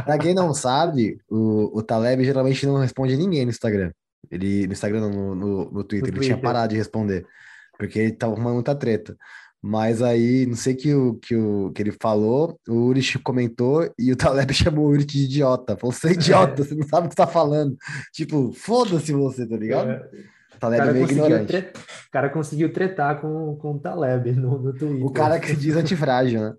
pra quem não sabe, o, o Taleb geralmente não responde ninguém no Instagram. Ele, no Instagram, não, no, no, no Twitter, no ele Twitter. tinha parado de responder, porque ele tava arrumando muita treta. Mas aí, não sei que o que, o, que ele falou, o Urich comentou e o Taleb chamou o Urich de idiota. Falou, você é idiota, é. você não sabe o que você tá falando. Tipo, foda-se você, tá ligado? É. Taleb é meio ignorante. O cara conseguiu tretar com, com o Taleb no, no Twitter. O cara que diz antifrágil, né?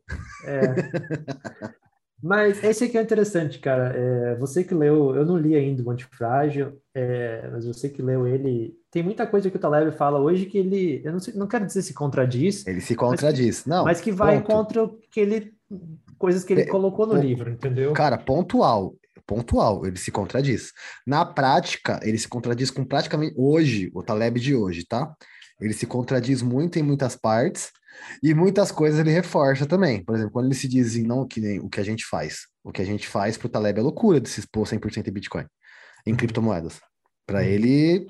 É. Mas esse aqui é interessante, cara. É, você que leu, eu não li ainda o Antifrágil, é, mas você que leu ele, tem muita coisa que o Taleb fala hoje que ele, eu não, sei, não quero dizer se contradiz. Ele se contradiz, mas não. Mas que vai ponto. contra o que ele, coisas que ele é, colocou no livro, entendeu? Cara, pontual, pontual, ele se contradiz. Na prática, ele se contradiz com praticamente hoje, o Taleb de hoje, tá? Ele se contradiz muito em muitas partes e muitas coisas ele reforça também. Por exemplo, quando ele se diz em não que nem o que a gente faz. O que a gente faz para o Taleb é loucura de se expor 100% em Bitcoin, em uhum. criptomoedas. Para uhum. ele,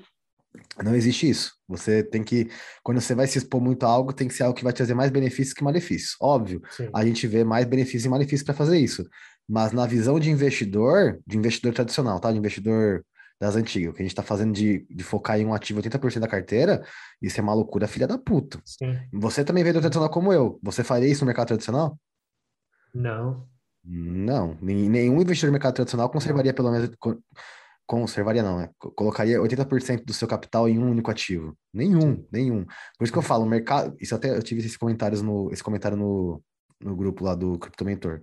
não existe isso. Você tem que, quando você vai se expor muito a algo, tem que ser algo que vai trazer mais benefícios que malefícios. Óbvio, Sim. a gente vê mais benefícios e malefícios para fazer isso. Mas na visão de investidor, de investidor tradicional, tá? De investidor das antigas. O que a gente está fazendo de, de focar em um ativo 80% da carteira, isso é uma loucura filha da puta. Sim. Você também veio do tradicional como eu. Você faria isso no mercado tradicional? Não. Não. Nenhum investidor no mercado tradicional conservaria pelo menos. Conservaria não, né? Colocaria 80% do seu capital em um único ativo. Nenhum, nenhum. Por isso que eu falo, o mercado. Isso até eu tive esses comentários no, esse comentário no, no grupo lá do Crypto Mentor.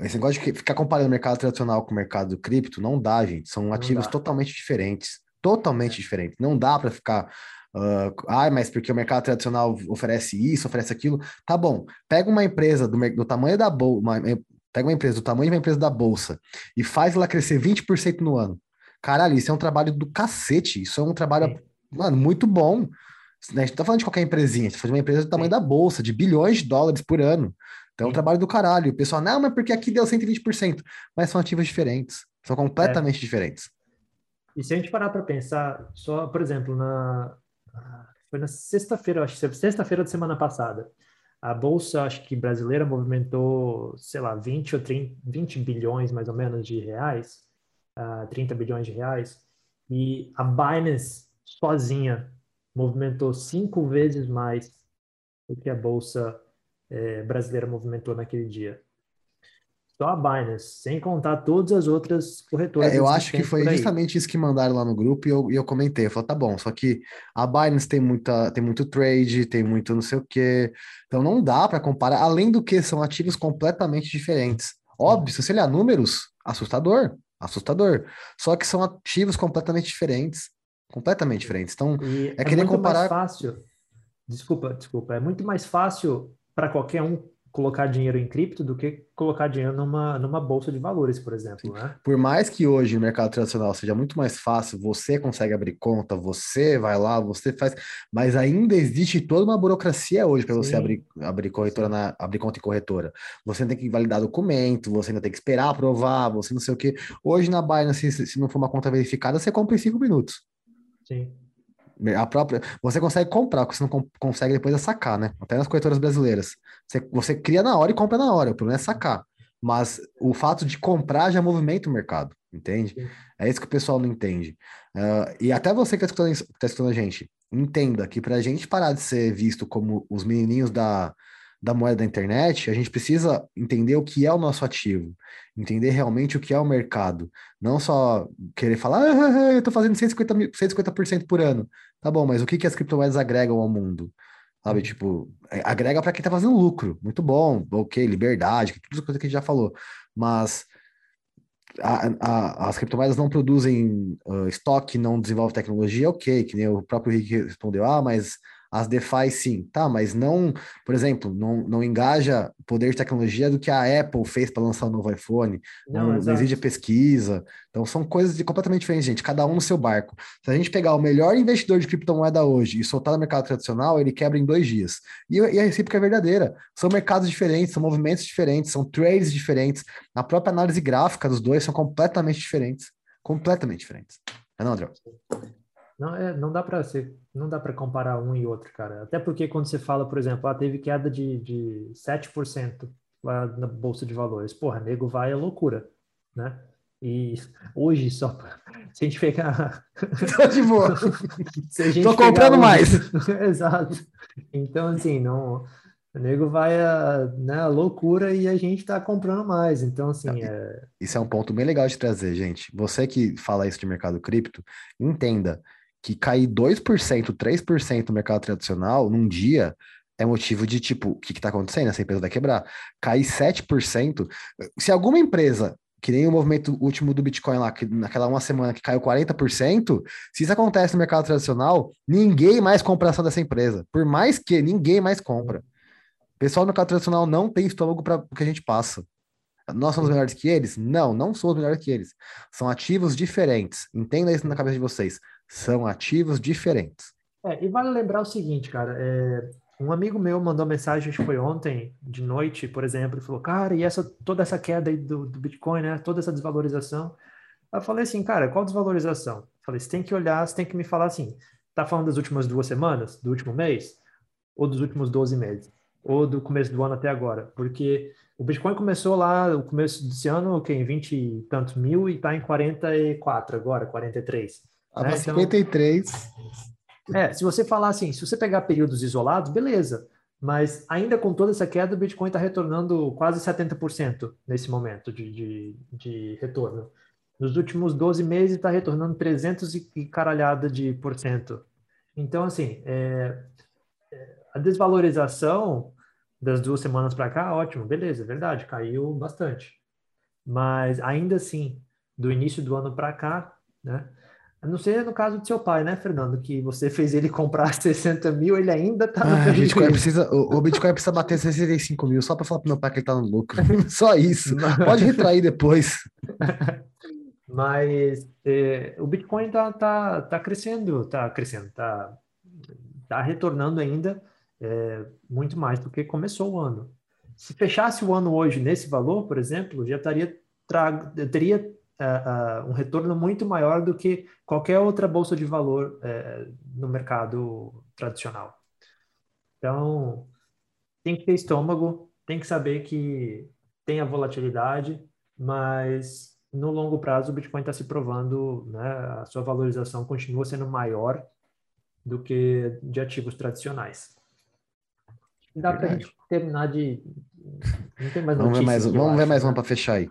Esse negócio de ficar comparando o mercado tradicional com o mercado do cripto, não dá, gente. São ativos totalmente diferentes. Totalmente é. diferentes. Não dá para ficar. Uh, ah, mas porque o mercado tradicional oferece isso, oferece aquilo. Tá bom. Pega uma empresa do, do tamanho da bolsa. Pega uma empresa do tamanho de uma empresa da bolsa e faz ela crescer 20% no ano. Caralho, isso é um trabalho do cacete. Isso é um trabalho, Sim. mano, muito bom. A gente tá falando de qualquer empresinha, a gente tá falando de uma empresa do tamanho Sim. da bolsa, de bilhões de dólares por ano. Então é um trabalho do caralho. O pessoal, não, mas porque aqui deu 120%. Mas são ativos diferentes. São completamente é. diferentes. E se a gente parar para pensar, só, por exemplo, na. Foi na sexta-feira, acho que sexta-feira da semana passada. A bolsa, acho que brasileira, movimentou, sei lá, 20 ou 30, 20 bilhões mais ou menos de reais, uh, ah, 30 bilhões de reais. E a Binance sozinha movimentou cinco vezes mais do que a bolsa é, brasileira movimentou naquele dia. Só a Binance, sem contar todas as outras corretoras. É, eu acho que foi justamente isso que mandaram lá no grupo e eu, e eu comentei. Eu falei, tá bom, só que a Binance tem, muita, tem muito trade, tem muito não sei o quê. Então não dá para comparar. Além do que, são ativos completamente diferentes. Óbvio, se você olhar números, assustador, assustador. Só que são ativos completamente diferentes. Completamente diferentes. Então, e é, é querer comparar. Mais fácil. Desculpa, desculpa. É muito mais fácil para qualquer um colocar dinheiro em cripto do que colocar dinheiro numa, numa bolsa de valores, por exemplo. Né? Por mais que hoje o mercado tradicional seja muito mais fácil, você consegue abrir conta, você vai lá, você faz, mas ainda existe toda uma burocracia hoje para você abrir, abrir corretora na, abrir conta em corretora. Você tem que validar documento, você ainda tem que esperar aprovar, você não sei o que. Hoje na Binance, se, se não for uma conta verificada, você compra em cinco minutos. Sim. A própria, você consegue comprar, você não consegue depois é sacar, né? Até nas corretoras brasileiras. Você, você cria na hora e compra na hora, o problema é sacar. Mas o fato de comprar já movimenta o mercado, entende? É isso que o pessoal não entende. Uh, e até você que está escutando, tá escutando a gente, entenda que para a gente parar de ser visto como os menininhos da, da moeda da internet, a gente precisa entender o que é o nosso ativo, entender realmente o que é o mercado, não só querer falar, ah, ah, ah eu estou fazendo 150%, 150 por ano. Tá bom, mas o que, que as criptomoedas agregam ao mundo? sabe? Tipo, é, agrega para quem tá fazendo lucro, muito bom, ok, liberdade, tudo coisa que a gente já falou, mas a, a, as criptomoedas não produzem uh, estoque, não desenvolvem tecnologia, ok, que nem o próprio Rick respondeu, ah, mas as DeFi sim, tá, mas não, por exemplo, não, não engaja poder de tecnologia do que a Apple fez para lançar o um novo iPhone, não, não, não exige pesquisa. Então são coisas de, completamente diferentes, gente, cada um no seu barco. Se a gente pegar o melhor investidor de criptomoeda hoje e soltar no mercado tradicional, ele quebra em dois dias. E, e a recíproca é verdadeira. São mercados diferentes, são movimentos diferentes, são trades diferentes. A própria análise gráfica dos dois são completamente diferentes. Completamente diferentes. É não, André? Não, é, não dá para ser, não dá para comparar um e outro, cara. Até porque quando você fala, por exemplo, ah, teve queda de, de 7% lá na bolsa de valores, porra, nego vai à loucura, né? E hoje só se a gente pegar Tô de boa. Tô comprando hoje... mais. Exato. Então assim, não o nego vai a, né, a loucura e a gente está comprando mais. Então, assim. É... Isso é um ponto bem legal de trazer, gente. Você que fala isso de mercado cripto, entenda que cair 2%, 3% no mercado tradicional num dia é motivo de tipo, o que está acontecendo? Essa empresa vai quebrar. Cair 7%, se alguma empresa, que nem o movimento último do Bitcoin lá, que naquela uma semana que caiu 40%, se isso acontece no mercado tradicional, ninguém mais compra ação dessa empresa. Por mais que ninguém mais compra. Pessoal no mercado tradicional não tem estômago para o que a gente passa. Nós somos melhores que eles? Não, não somos melhores que eles. São ativos diferentes. Entenda isso na cabeça de vocês. São ativos diferentes. É, e vale lembrar o seguinte, cara. É, um amigo meu mandou mensagem, acho que foi ontem, de noite, por exemplo, e falou, cara, e essa, toda essa queda aí do, do Bitcoin, né? Toda essa desvalorização. Eu falei assim, cara, qual desvalorização? Eu falei, você tem que olhar, você tem que me falar assim, tá falando das últimas duas semanas, do último mês, ou dos últimos 12 meses, ou do começo do ano até agora? Porque o Bitcoin começou lá, no começo desse ano, okay, em 20 e tantos mil, e está em 44 agora, 43. Ah, né? 53. Então, é, se você falar assim, se você pegar períodos isolados, beleza. Mas ainda com toda essa queda, o Bitcoin está retornando quase 70% nesse momento de, de, de, retorno. Nos últimos 12 meses está retornando 300 e caralhada de por cento. Então, assim, é, é a desvalorização das duas semanas para cá, ótimo, beleza, é verdade, caiu bastante. Mas ainda assim, do início do ano para cá, né? A não ser no caso do seu pai, né, Fernando? Que você fez ele comprar 60 mil, ele ainda tá no ah, Bitcoin precisa, o, o, Bitcoin precisa bater 65 mil só para falar pro meu pai que ele tá no lucro. só isso. Pode retrair depois. Mas é, o Bitcoin tá, tá, tá crescendo, tá crescendo, tá, tá retornando ainda é, muito mais do que começou o ano. Se fechasse o ano hoje nesse valor, por exemplo, já estaria teria uh, um retorno muito maior do que qualquer outra bolsa de valor uh, no mercado tradicional. Então, tem que ter estômago, tem que saber que tem a volatilidade, mas no longo prazo o Bitcoin está se provando, né, a sua valorização continua sendo maior do que de ativos tradicionais. Dá para a gente terminar de. Não tem mais Vamos ver mais, vamos ver mais uma para fechar aí.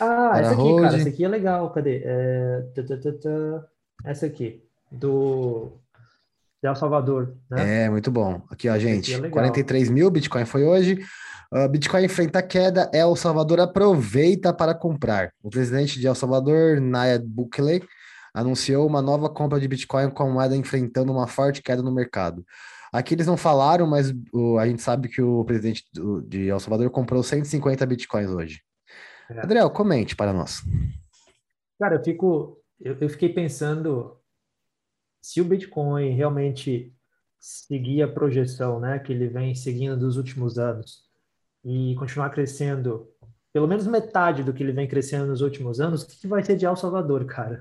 Ah, essa aqui, cara, essa aqui é legal. Cadê? É... Essa aqui, do de El Salvador. Né? É, muito bom. Aqui, ó, gente, é 43 mil Bitcoin foi hoje. Uh, Bitcoin enfrenta queda, El Salvador aproveita para comprar. O presidente de El Salvador, Nayib Bukele, anunciou uma nova compra de Bitcoin com a moeda enfrentando uma forte queda no mercado. Aqui eles não falaram, mas o, a gente sabe que o presidente do, de El Salvador comprou 150 Bitcoins hoje. É. Adriel, comente para nós. Cara, eu fico, eu, eu fiquei pensando se o Bitcoin realmente seguir a projeção, né, que ele vem seguindo dos últimos anos e continuar crescendo, pelo menos metade do que ele vem crescendo nos últimos anos, o que, vai ser de El Salvador, cara?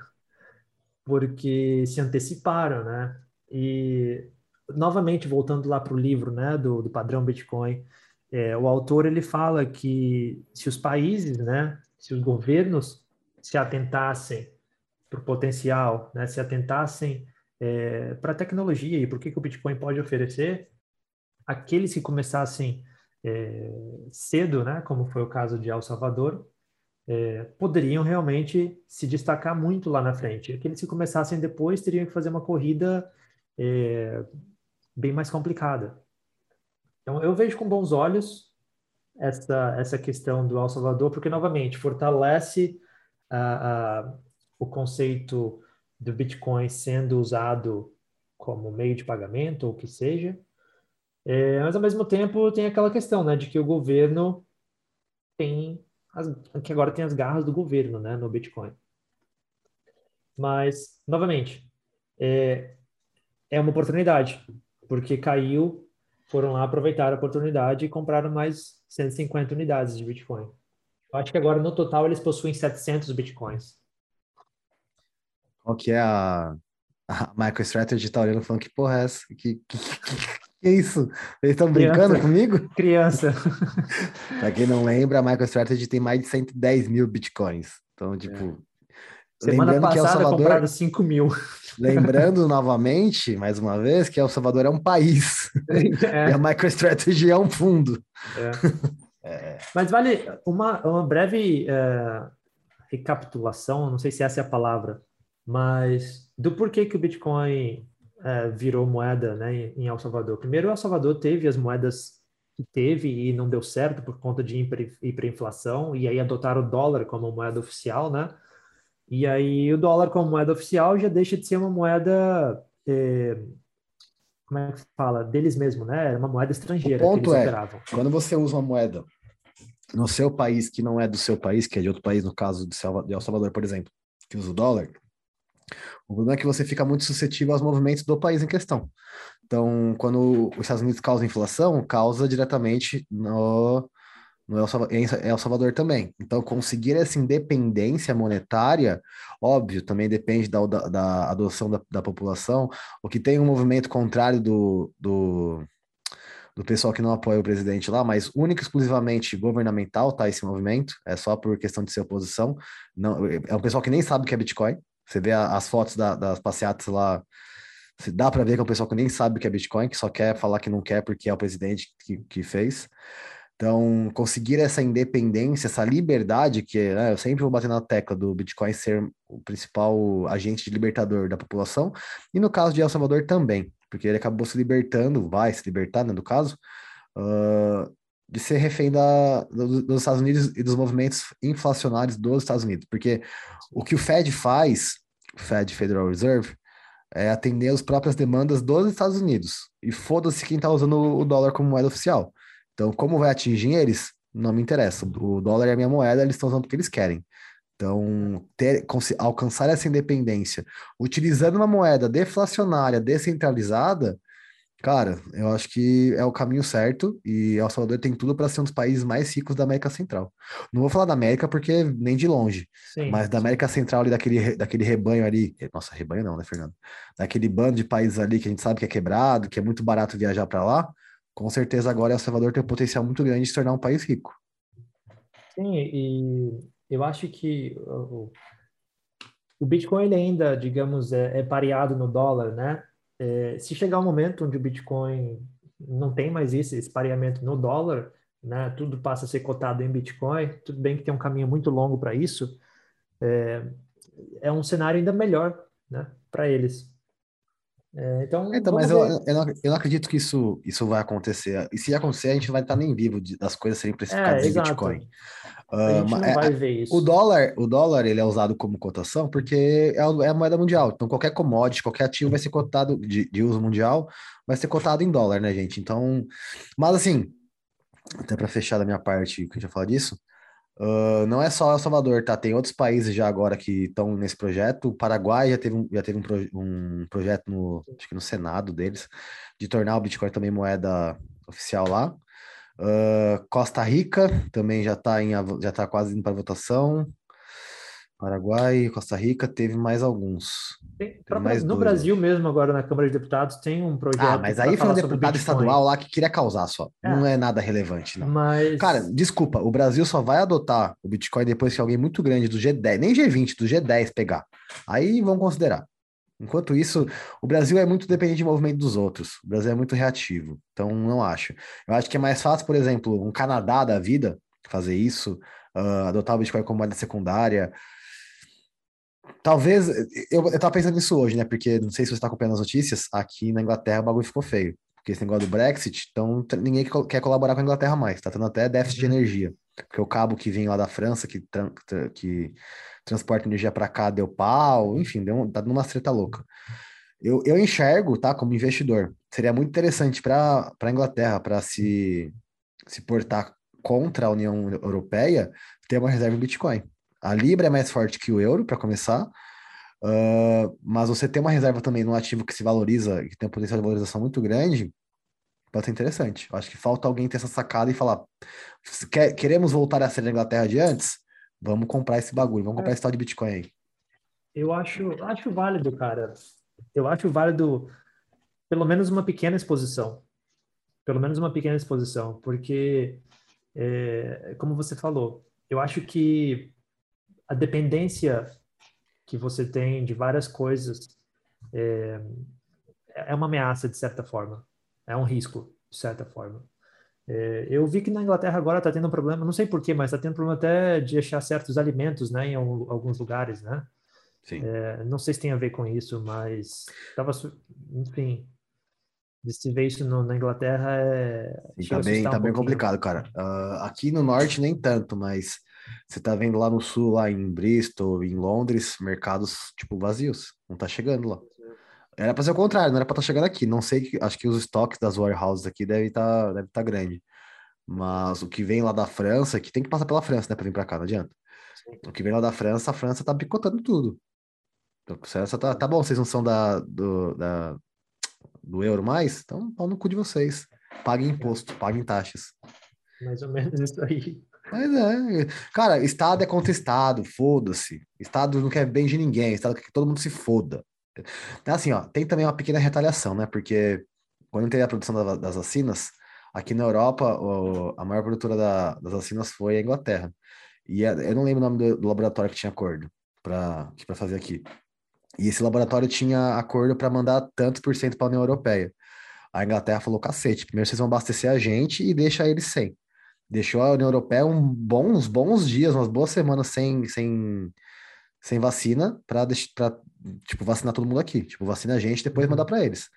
Porque se anteciparam, né? E novamente voltando lá para o livro, né, do, do padrão Bitcoin, é, o autor ele fala que se os países, né, se os governos se atentassem para o potencial, né, se atentassem é, para a tecnologia e para o que, que o Bitcoin pode oferecer, aqueles que começassem é, cedo, né, como foi o caso de El Salvador, é, poderiam realmente se destacar muito lá na frente. Aqueles que começassem depois teriam que fazer uma corrida é, bem mais complicada. Então, eu vejo com bons olhos essa, essa questão do El Salvador, porque, novamente, fortalece uh, uh, o conceito do Bitcoin sendo usado como meio de pagamento, ou o que seja, é, mas, ao mesmo tempo, tem aquela questão né, de que o governo tem, as, que agora tem as garras do governo né, no Bitcoin. Mas, novamente, é, é uma oportunidade, porque caiu foram lá aproveitar a oportunidade e compraram mais 150 unidades de Bitcoin. Eu acho que agora, no total, eles possuem 700 Bitcoins. Qual que é a, a MicroStrategy tá olhando falando que porra é essa? Que, que, que, que é isso? Eles estão brincando comigo? Criança. Para quem não lembra, a MicroStrategy tem mais de 110 mil Bitcoins. Então, tipo... É. Semana passada que El Salvador, compraram 5 mil. Lembrando novamente, mais uma vez, que El Salvador é um país é. e a MicroStrategy é um fundo. É. É. Mas vale uma, uma breve uh, recapitulação, não sei se essa é a palavra, mas do porquê que o Bitcoin uh, virou moeda né, em El Salvador. Primeiro, El Salvador teve as moedas que teve e não deu certo por conta de hiperinflação, e aí adotaram o dólar como moeda oficial, né? E aí o dólar como moeda oficial já deixa de ser uma moeda, é, como é que se fala, deles mesmo, né? É uma moeda estrangeira. O ponto é, quando você usa uma moeda no seu país que não é do seu país, que é de outro país, no caso de El Salvador, por exemplo, que usa o dólar, o problema é que você fica muito suscetível aos movimentos do país em questão. Então, quando os Estados Unidos causam inflação, causa diretamente no, no El Salvador, em El Salvador também. Então, conseguir essa independência monetária, óbvio, também depende da, da, da adoção da, da, população. O que tem um movimento contrário do, do, do pessoal que não apoia o presidente lá, mas único exclusivamente governamental, tá? Esse movimento, é só por questão de ser oposição. Não, é um pessoal que nem sabe o que é Bitcoin. Você vê a, as fotos da, das passeatas lá, dá para ver que é um pessoal que nem sabe o que é Bitcoin, que só quer falar que não quer porque é o presidente que, que fez. Então, conseguir essa independência, essa liberdade, que né, eu sempre vou bater na tecla do Bitcoin ser o principal agente de libertador da população, e no caso de El Salvador também, porque ele acabou se libertando, vai se libertar, né, no caso, uh, de ser refém da, do, dos Estados Unidos e dos movimentos inflacionários dos Estados Unidos. Porque o que o Fed faz, o Fed Federal Reserve, é atender as próprias demandas dos Estados Unidos. E foda-se quem está usando o dólar como moeda oficial. Então, como vai atingir eles, não me interessa. O dólar é a minha moeda, eles estão usando porque eles querem. Então, ter, alcançar essa independência utilizando uma moeda deflacionária, descentralizada, cara, eu acho que é o caminho certo e El Salvador tem tudo para ser um dos países mais ricos da América Central. Não vou falar da América porque nem de longe, sim, mas da América Central ali, daquele, daquele rebanho ali, nossa, rebanho não, né, Fernando? Daquele bando de países ali que a gente sabe que é quebrado, que é muito barato viajar para lá, com certeza agora El Salvador tem um potencial muito grande de se tornar um país rico. Sim, e eu acho que o, o Bitcoin ele ainda, digamos, é, é pareado no dólar, né? É, se chegar um momento onde o Bitcoin não tem mais isso, esse pareamento no dólar, né? Tudo passa a ser cotado em Bitcoin. Tudo bem que tem um caminho muito longo para isso. É, é um cenário ainda melhor, né? Para eles. É, então, então mas eu, eu, não, eu, não, acredito que isso, isso vai acontecer. E se acontecer, a gente vai estar nem vivo de, das coisas serem precificadas é, em Bitcoin. Uh, a gente não é, vai ver isso. O dólar, o dólar ele é usado como cotação porque é, é a moeda mundial. Então, qualquer commodity, qualquer ativo vai ser cotado de, de uso mundial, vai ser cotado em dólar, né, gente? Então, mas assim, até para fechar da minha parte, que gente vai falar disso, Uh, não é só El Salvador, tá? Tem outros países já agora que estão nesse projeto. O Paraguai já teve, um, já teve um, um, projeto no, acho que no Senado deles, de tornar o Bitcoin também moeda oficial lá. Uh, Costa Rica também já está já tá quase indo para votação. Paraguai, Costa Rica, teve mais alguns. Tem, mais no Brasil mesmo, agora na Câmara de Deputados, tem um projeto. Ah, mas aí foi um deputado estadual lá que queria causar só. É. Não é nada relevante, não. Mas... Cara, desculpa, o Brasil só vai adotar o Bitcoin depois que alguém muito grande do G10, nem G20, do G10 pegar. Aí vão considerar. Enquanto isso, o Brasil é muito dependente de movimento dos outros. O Brasil é muito reativo. Então, não acho. Eu acho que é mais fácil, por exemplo, um Canadá da vida fazer isso, uh, adotar o Bitcoin como moeda secundária. Talvez, eu, eu tava pensando nisso hoje, né? Porque não sei se você está acompanhando as notícias, aqui na Inglaterra o bagulho ficou feio. Porque esse negócio do Brexit, então ninguém quer colaborar com a Inglaterra mais, tá tendo até déficit uhum. de energia. Porque o cabo que vem lá da França, que, que transporta energia para cá, deu pau, enfim, deu, tá numa treta louca. Eu, eu enxergo, tá, como investidor, seria muito interessante para a Inglaterra, para se, se portar contra a União Europeia, ter uma reserva em Bitcoin. A Libra é mais forte que o euro, para começar, uh, mas você ter uma reserva também no ativo que se valoriza, que tem um potencial de valorização muito grande, pode ser interessante. Eu acho que falta alguém ter essa sacada e falar: quer, queremos voltar a ser a Inglaterra de antes? Vamos comprar esse bagulho, vamos comprar é. esse tal de Bitcoin aí. Eu acho, acho válido, cara. Eu acho válido pelo menos uma pequena exposição. Pelo menos uma pequena exposição, porque, é, como você falou, eu acho que a dependência que você tem de várias coisas é, é uma ameaça, de certa forma. É um risco, de certa forma. É, eu vi que na Inglaterra agora está tendo um problema, não sei porquê, mas está tendo problema até de achar certos alimentos né, em alguns lugares, né? Sim. É, não sei se tem a ver com isso, mas estava, enfim, se ver isso no, na Inglaterra é. Sim, tá bem, tá um bem complicado, cara. Uh, aqui no norte nem tanto, mas você tá vendo lá no sul, lá em Bristol, em Londres, mercados tipo vazios, não tá chegando lá. Era para ser o contrário, não era para estar tá chegando aqui. Não sei, acho que os estoques das warehouses aqui devem estar tá, deve tá grande. Mas o que vem lá da França, que tem que passar pela França, né, para vir para cá, não adianta. Sim. O que vem lá da França, a França tá picotando tudo. Então, a França tá, tá bom, vocês não são da, do, da, do euro mais, então pau no cu de vocês. Paguem imposto, paguem taxas. Mais ou menos isso aí. Mas é, cara, Estado é contra Estado, foda-se. Estado não quer bem de ninguém, Estado quer que todo mundo se foda. Então, assim, ó, tem também uma pequena retaliação, né? Porque quando teve a produção da, das vacinas, aqui na Europa, o, a maior produtora da, das vacinas foi a Inglaterra. E a, eu não lembro o nome do, do laboratório que tinha acordo para fazer aqui. E esse laboratório tinha acordo para mandar tantos por cento para a União Europeia. A Inglaterra falou: cacete, primeiro vocês vão abastecer a gente e deixa eles sem. Deixou a União Europeia um bom, uns bons dias, umas boas semanas sem, sem, sem vacina para tipo, vacinar todo mundo aqui. Tipo, vacina a gente depois mandar uhum. para eles.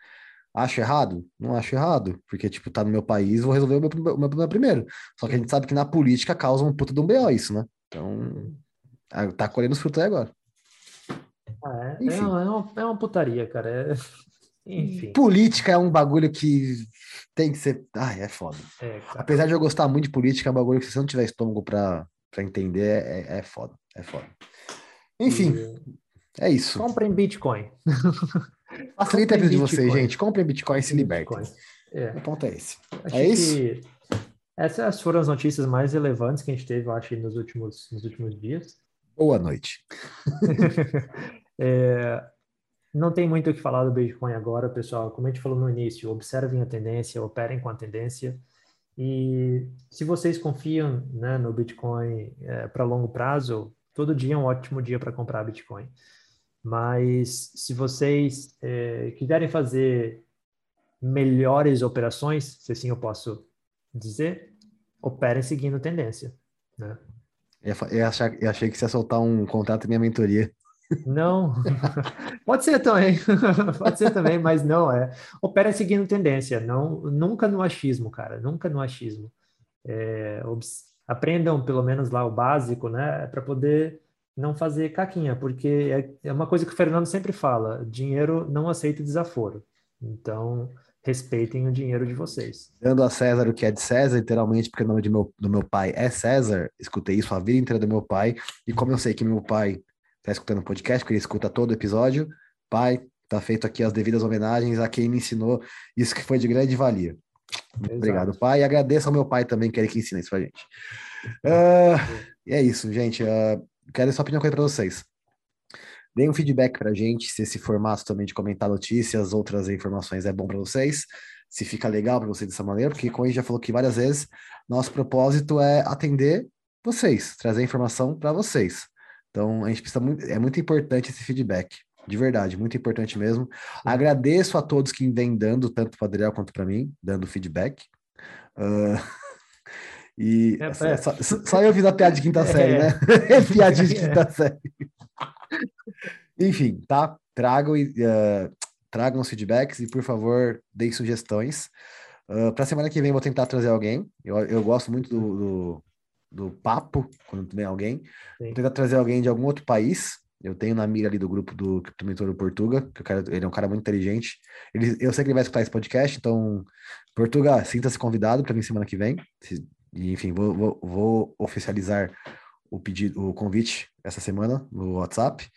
Acho errado? Não acho errado, porque, tipo, tá no meu país, vou resolver o meu, o meu problema primeiro. Só que a gente sabe que na política causa um puto de um BO isso, né? Então, tá colhendo os frutos aí agora. Ah, é, é, uma, é uma putaria, cara. É... Enfim. Política é um bagulho que tem que ser. Ai, é foda. É, Apesar de eu gostar muito de política, é um bagulho que se você não tiver estômago pra, pra entender, é, é foda. É foda. Enfim, e... é isso. Comprem Bitcoin. Facilita a vida de vocês, gente. Comprem Bitcoin e se libertem. É. O ponto é esse. Acho é isso? Essas foram as notícias mais relevantes que a gente teve, eu acho, nos últimos, nos últimos dias. Boa noite. é, não tem muito o que falar do Bitcoin agora, pessoal. Como a gente falou no início, observem a tendência, operem com a tendência. E se vocês confiam né, no Bitcoin é, para longo prazo, todo dia é um ótimo dia para comprar Bitcoin. Mas se vocês é, quiserem fazer melhores operações, se assim eu posso dizer, operem seguindo tendência. Né? Eu, achei, eu achei que você ia soltar um contrato em minha mentoria. Não, pode ser também, pode ser também, mas não, é, opera seguindo tendência, não, nunca no achismo, cara, nunca no achismo. É, aprendam pelo menos lá o básico, né, para poder não fazer caquinha, porque é, é uma coisa que o Fernando sempre fala, dinheiro não aceita desaforo, então respeitem o dinheiro de vocês. Dando a César o que é de César, literalmente, porque o nome meu, do meu pai é César, escutei isso a vida inteira do meu pai, e como eu sei que meu pai está escutando o podcast, porque ele escuta todo o episódio, pai, tá feito aqui as devidas homenagens a quem me ensinou isso que foi de grande valia. Muito obrigado, pai, e agradeço ao meu pai também, que é ele que ensina isso pra gente. Uh, e é isso, gente, uh, quero só pedir uma coisa para vocês. Deem um feedback para a gente se esse formato também de comentar notícias, outras informações é bom para vocês, se fica legal para vocês dessa maneira, porque como a gente já falou aqui várias vezes, nosso propósito é atender vocês, trazer informação para vocês. Então a gente precisa muito, é muito importante esse feedback, de verdade, muito importante mesmo. Agradeço a todos que vêm dando, tanto para o Adriel quanto para mim, dando feedback. Uh, e é, é. Só, só, eu fiz a piada de quinta série, é. né? Piadinha de quinta série. Enfim, tá? Tragam, uh, tragam os feedbacks e, por favor, deem sugestões. Uh, para semana que vem vou tentar trazer alguém. Eu, eu gosto muito do, do, do papo quando vem alguém. Sim. Vou tentar trazer alguém de algum outro país. Eu tenho na mira ali do grupo do Criptomentor Portuga, que eu quero, ele é um cara muito inteligente. Ele, eu sei que ele vai escutar esse podcast, então, Portuga, sinta-se convidado para vir semana que vem. E, enfim, vou, vou, vou, oficializar o pedido, o convite essa semana no WhatsApp.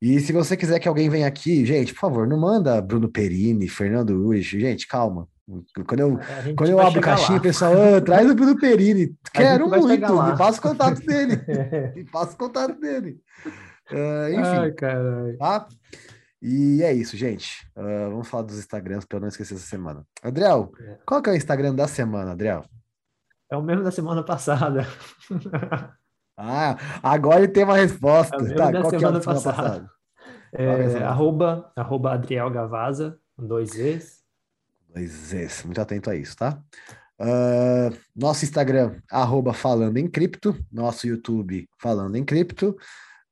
E se você quiser que alguém venha aqui, gente, por favor, não manda Bruno Perini, Fernando Ruiz, gente, calma. Quando eu, quando eu abro caixinha, o pessoal, oh, traz o Bruno Perini. Quero muito, me passa o contato dele. me passa o contato dele. Uh, enfim. Ai, tá? E é isso, gente. Uh, vamos falar dos Instagrams para não esquecer essa semana. Adriel, é. qual que é o Instagram da semana, Adriel? É o mesmo da semana passada. ah, agora ele tem uma resposta. É tá, qual que é o da semana passada? passada? É, é arroba, arroba Adriel Gavaza, dois Zs. Dois Zs, muito atento a isso, tá? Uh, nosso Instagram, arroba Falando em Cripto, nosso YouTube, Falando em Cripto.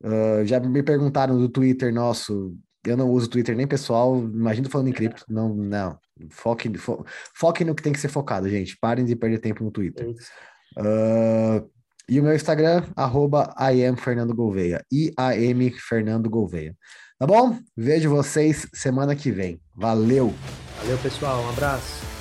Uh, já me perguntaram do Twitter nosso, eu não uso Twitter nem pessoal, imagina falando em cripto, não, não, foque, fo, foque no que tem que ser focado, gente, parem de perder tempo no Twitter. Uh, e o meu Instagram, arroba Gouveia, I-A-M Fernando Gouveia. Tá bom? Vejo vocês semana que vem. Valeu! Valeu, pessoal. Um abraço.